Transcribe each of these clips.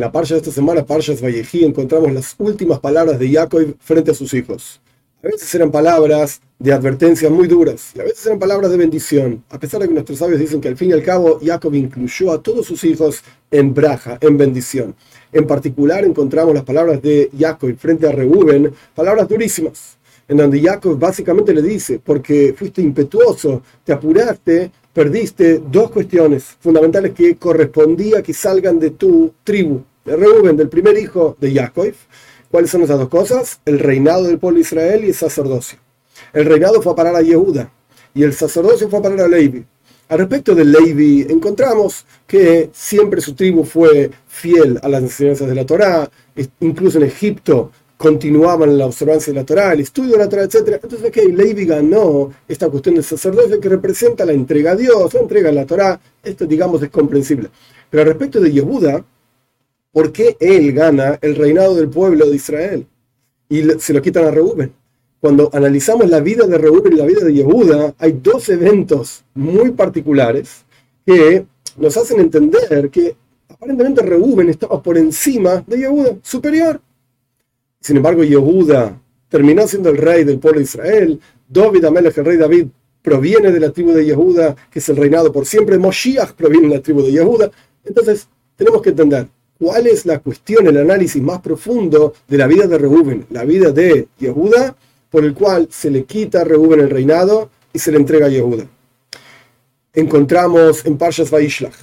En la parcha de esta semana, Parshas Vallejí, encontramos las últimas palabras de Jacob frente a sus hijos. A veces eran palabras de advertencia muy duras y a veces eran palabras de bendición. A pesar de que nuestros sabios dicen que al fin y al cabo Jacob incluyó a todos sus hijos en braja, en bendición. En particular encontramos las palabras de Jacob frente a Reuben, palabras durísimas, en donde Jacob básicamente le dice, porque fuiste impetuoso, te apuraste, perdiste dos cuestiones fundamentales que correspondía que salgan de tu tribu, de Reuben, del primer hijo de Jacob. ¿Cuáles son esas dos cosas? El reinado del pueblo Israel y el sacerdocio. El reinado fue a parar a Yehuda y el sacerdocio fue a parar a Levi. Al respecto de Levi, encontramos que siempre su tribu fue fiel a las enseñanzas de la Torá, incluso en Egipto continuaban la observancia de la Torá, el estudio de la Torá, etc. Entonces, ok, Levi ganó esta cuestión del sacerdocio que representa la entrega a Dios, la entrega a la Torá. Esto, digamos, es comprensible. Pero al respecto de Yehuda, ¿por qué él gana el reinado del pueblo de Israel? Y se lo quitan a Reuben. Cuando analizamos la vida de Reuben y la vida de Yehuda, hay dos eventos muy particulares que nos hacen entender que aparentemente Reuben estaba por encima de Yehuda, superior. Sin embargo, Yehuda terminó siendo el rey del pueblo de Israel. David Amelech, el rey David, proviene de la tribu de Yehuda, que es el reinado por siempre. Moshiach proviene de la tribu de Yehuda. Entonces, tenemos que entender cuál es la cuestión, el análisis más profundo de la vida de Reuben, la vida de Yehuda, por el cual se le quita a Reuben el reinado y se le entrega a Yehuda. Encontramos en Parshas Vaishlach,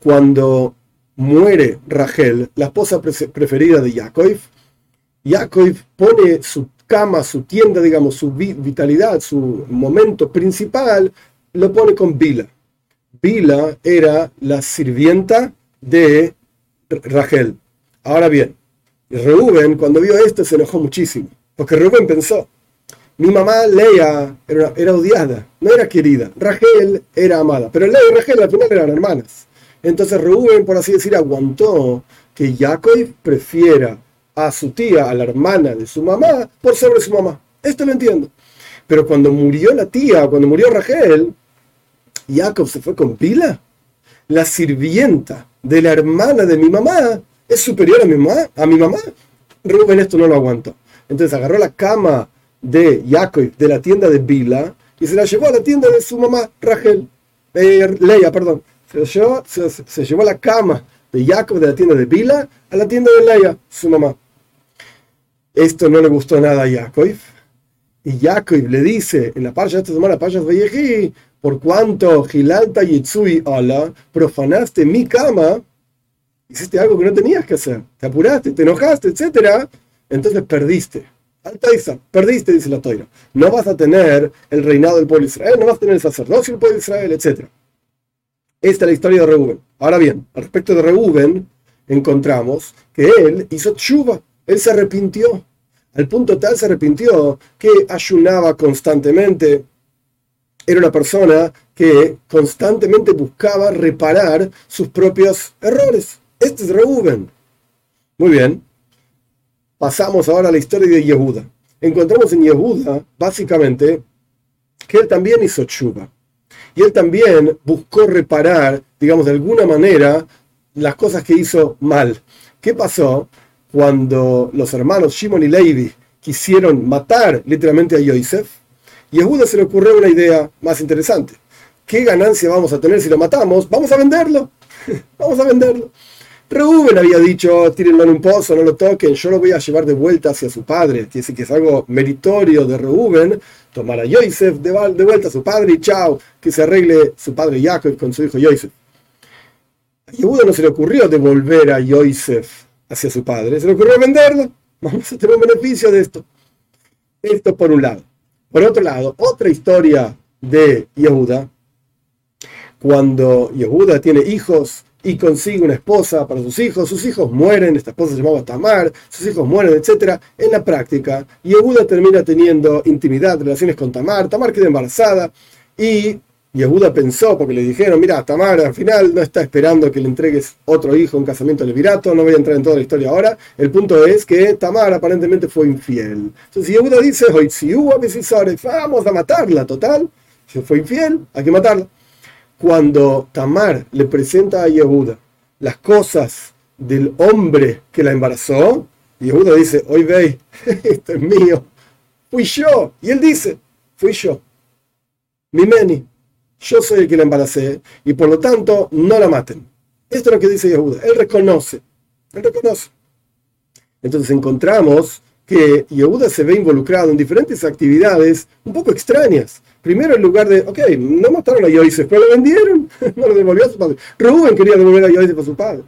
cuando muere Rachel, la esposa preferida de Yaakov, Yaakov pone su cama, su tienda, digamos, su vitalidad, su momento principal, lo pone con Bila. Bila era la sirvienta de Rachel. Ahora bien, Reuben cuando vio esto se enojó muchísimo, porque Reuben pensó, mi mamá Lea era, odiada, no era querida, Rachel era amada, pero Lea y Rachel al final eran hermanas. Entonces Reuben, por así decir, aguantó que Jacob prefiera a su tía, a la hermana de su mamá, por sobre su mamá. Esto lo entiendo. Pero cuando murió la tía, cuando murió Rachel, Jacob se fue con Pila. La sirvienta de la hermana de mi mamá es superior a mi mamá. A mi mamá. Rubén esto no lo aguantó. Entonces agarró la cama de Jacob de la tienda de Bila y se la llevó a la tienda de su mamá, Rachel. Eh, Leia, perdón. Se llevó, se, llevó la cama de Jacob de la tienda de Bila a la tienda de Leia, su mamá. Esto no le gustó nada a Jacob. Y Jacob le dice en la parcha de esta semana, parcha de por cuanto Gilalta Yitsui Allah, profanaste mi cama, hiciste algo que no tenías que hacer, te apuraste, te enojaste, etc. Entonces perdiste. Altaisa, perdiste, dice la Toira. No vas a tener el reinado del pueblo de Israel, no vas a tener el sacerdocio del pueblo de Israel, etc. Esta es la historia de Reuben. Ahora bien, al respecto de Reuben, encontramos que él hizo tshuva, él se arrepintió. Al punto tal se arrepintió que ayunaba constantemente. Era una persona que constantemente buscaba reparar sus propios errores. Este es Reuben. Muy bien. Pasamos ahora a la historia de Yehuda. Encontramos en Yehuda, básicamente, que él también hizo chuba. Y él también buscó reparar, digamos, de alguna manera, las cosas que hizo mal. ¿Qué pasó? cuando los hermanos Shimon y Levi quisieron matar literalmente a Yosef, Yehuda se le ocurrió una idea más interesante. ¿Qué ganancia vamos a tener si lo matamos? Vamos a venderlo. vamos a venderlo. Reuben había dicho, tírenlo en un pozo, no lo toquen, yo lo voy a llevar de vuelta hacia su padre. Decir que es algo meritorio de Reuben tomar a Yosef de, vuelta a su padre y chao, que se arregle su padre Jacob con su hijo Yosef. A Yehuda no se le ocurrió devolver a Yosef hacia su padre, se le ocurrió venderlo. Vamos a tener un beneficio de esto. Esto por un lado. Por otro lado, otra historia de Yehuda, cuando Yehuda tiene hijos y consigue una esposa para sus hijos, sus hijos mueren, esta esposa se llamaba Tamar, sus hijos mueren, etc. En la práctica, Yehuda termina teniendo intimidad, relaciones con Tamar, Tamar queda embarazada y Yehuda pensó, porque le dijeron, mira, Tamar al final no está esperando que le entregues otro hijo en casamiento al virato, no voy a entrar en toda la historia ahora. El punto es que Tamar aparentemente fue infiel. Entonces Yehuda dice, vamos a matarla, total. Si fue infiel, hay que matarla. Cuando Tamar le presenta a Yehuda las cosas del hombre que la embarazó, Yehuda dice, hoy ve, esto es mío, fui yo. Y él dice, fui yo. Mi meni, yo soy el que la embaracé, y por lo tanto no la maten. Esto es lo que dice Yehuda. Él reconoce, él reconoce. Entonces encontramos que Yehuda se ve involucrado en diferentes actividades un poco extrañas. Primero, en lugar de, ok, no mataron a Yosef, pero lo vendieron, no lo devolvió a su padre. Rubén quería devolver a Yosef a su padre.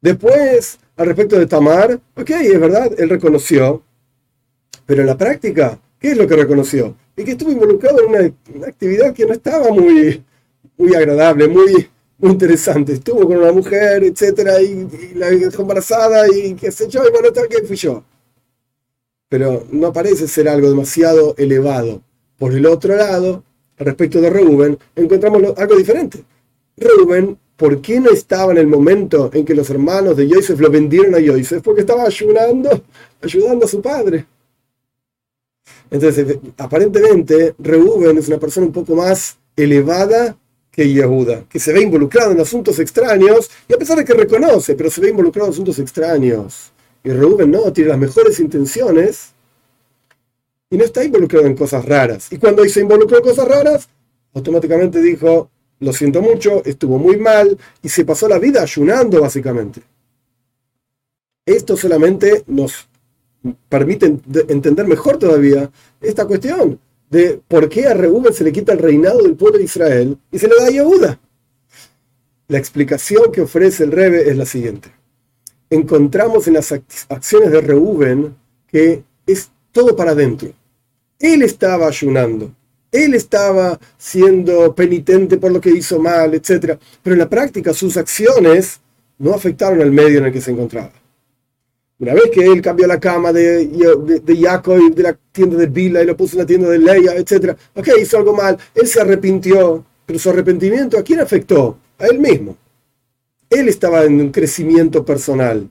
Después, al respecto de Tamar, ok, es verdad, él reconoció, pero en la práctica, ¿qué es lo que reconoció? Y que estuvo involucrado en una, actividad que no estaba muy, muy agradable, muy, muy interesante. Estuvo con una mujer, etcétera, y, la dejó embarazada, y qué sé yo, y bueno, tal que fui yo pero no parece ser algo demasiado elevado. Por el otro lado, respecto de Reuben, encontramos algo diferente. Reuben, ¿por qué no estaba en el momento en que los hermanos de Yosef lo vendieron a Yosef? Porque estaba ayudando, ayudando a su padre. Entonces, aparentemente, Reuben es una persona un poco más elevada que Yehuda, que se ve involucrado en asuntos extraños, y a pesar de que reconoce, pero se ve involucrado en asuntos extraños. Y Reuben no, tiene las mejores intenciones y no está involucrado en cosas raras. Y cuando se involucró en cosas raras, automáticamente dijo, lo siento mucho, estuvo muy mal y se pasó la vida ayunando básicamente. Esto solamente nos permite entender mejor todavía esta cuestión de por qué a Reuben se le quita el reinado del pueblo de Israel y se le da a Yehuda. La explicación que ofrece el Rebe es la siguiente encontramos en las acciones de Reuben que es todo para adentro. Él estaba ayunando, él estaba siendo penitente por lo que hizo mal, etc. Pero en la práctica sus acciones no afectaron al medio en el que se encontraba. Una vez que él cambió la cama de, de, de Jacob de la tienda de Bila y lo puso en la tienda de Leia, etc. Ok, hizo algo mal, él se arrepintió, pero su arrepentimiento ¿a quién afectó? A él mismo. Él estaba en un crecimiento personal.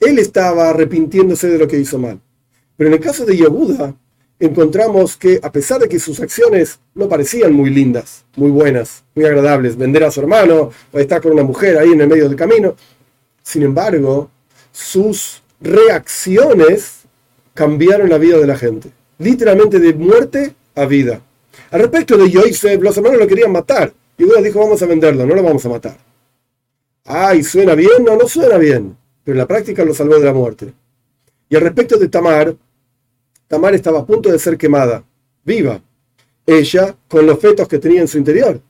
Él estaba arrepintiéndose de lo que hizo mal. Pero en el caso de Yehuda, encontramos que a pesar de que sus acciones no parecían muy lindas, muy buenas, muy agradables, vender a su hermano o estar con una mujer ahí en el medio del camino, sin embargo, sus reacciones cambiaron la vida de la gente, literalmente de muerte a vida. Al respecto de Yosef, los hermanos lo querían matar. Y Yehuda dijo, vamos a venderlo, no lo vamos a matar. Ay, ¿suena bien? No, no suena bien. Pero la práctica lo salvó de la muerte. Y al respecto de Tamar, Tamar estaba a punto de ser quemada, viva. Ella con los fetos que tenía en su interior.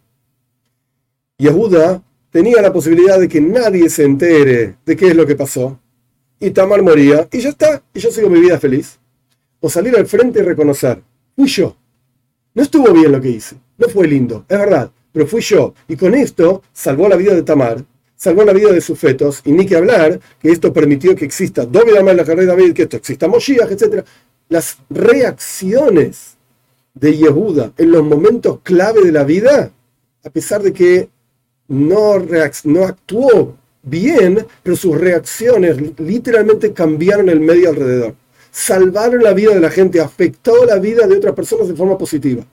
Y Yehuda tenía la posibilidad de que nadie se entere de qué es lo que pasó. Y Tamar moría, y ya está, y yo sigo mi vida feliz. O salir al frente y reconocer, fui yo. No estuvo bien lo que hice, no fue lindo, es verdad, pero fui yo. Y con esto salvó la vida de Tamar salvó la vida de sus fetos, y ni que hablar que esto permitió que exista David la carrera de David, que esto exista Moshiach, etc. Las reacciones de Yehuda en los momentos clave de la vida, a pesar de que no, no actuó bien, pero sus reacciones literalmente cambiaron el medio alrededor. Salvaron la vida de la gente, afectó la vida de otras personas de forma positiva.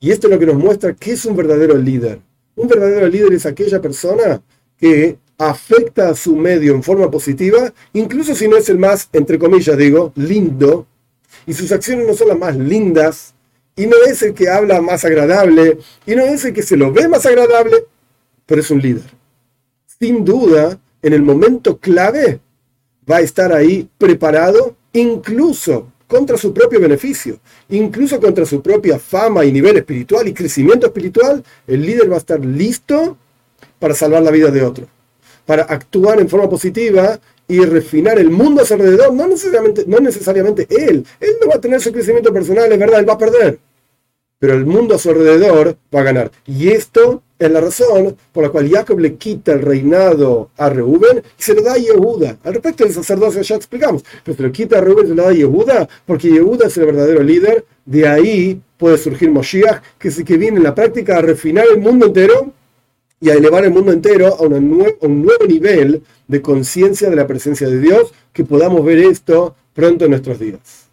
Y esto es lo que nos muestra que es un verdadero líder. Un verdadero líder es aquella persona que afecta a su medio en forma positiva, incluso si no es el más, entre comillas digo, lindo, y sus acciones no son las más lindas, y no es el que habla más agradable, y no es el que se lo ve más agradable, pero es un líder. Sin duda, en el momento clave, va a estar ahí preparado, incluso contra su propio beneficio, incluso contra su propia fama y nivel espiritual y crecimiento espiritual, el líder va a estar listo para salvar la vida de otro, para actuar en forma positiva y refinar el mundo a su alrededor, no necesariamente, no necesariamente él. Él no va a tener su crecimiento personal, es verdad, él va a perder. Pero el mundo a su alrededor va a ganar. Y esto es la razón por la cual Jacob le quita el reinado a Reuben y se lo da a Yehuda. Al respecto del sacerdocio ya explicamos, pero se lo quita a Reuben y se lo da a Yehuda porque Yehuda es el verdadero líder. De ahí puede surgir Moshiach, que el que viene en la práctica a refinar el mundo entero y a elevar el mundo entero a, un nuevo nivel de conciencia de la presencia de Dios, que podamos ver esto pronto en nuestros días.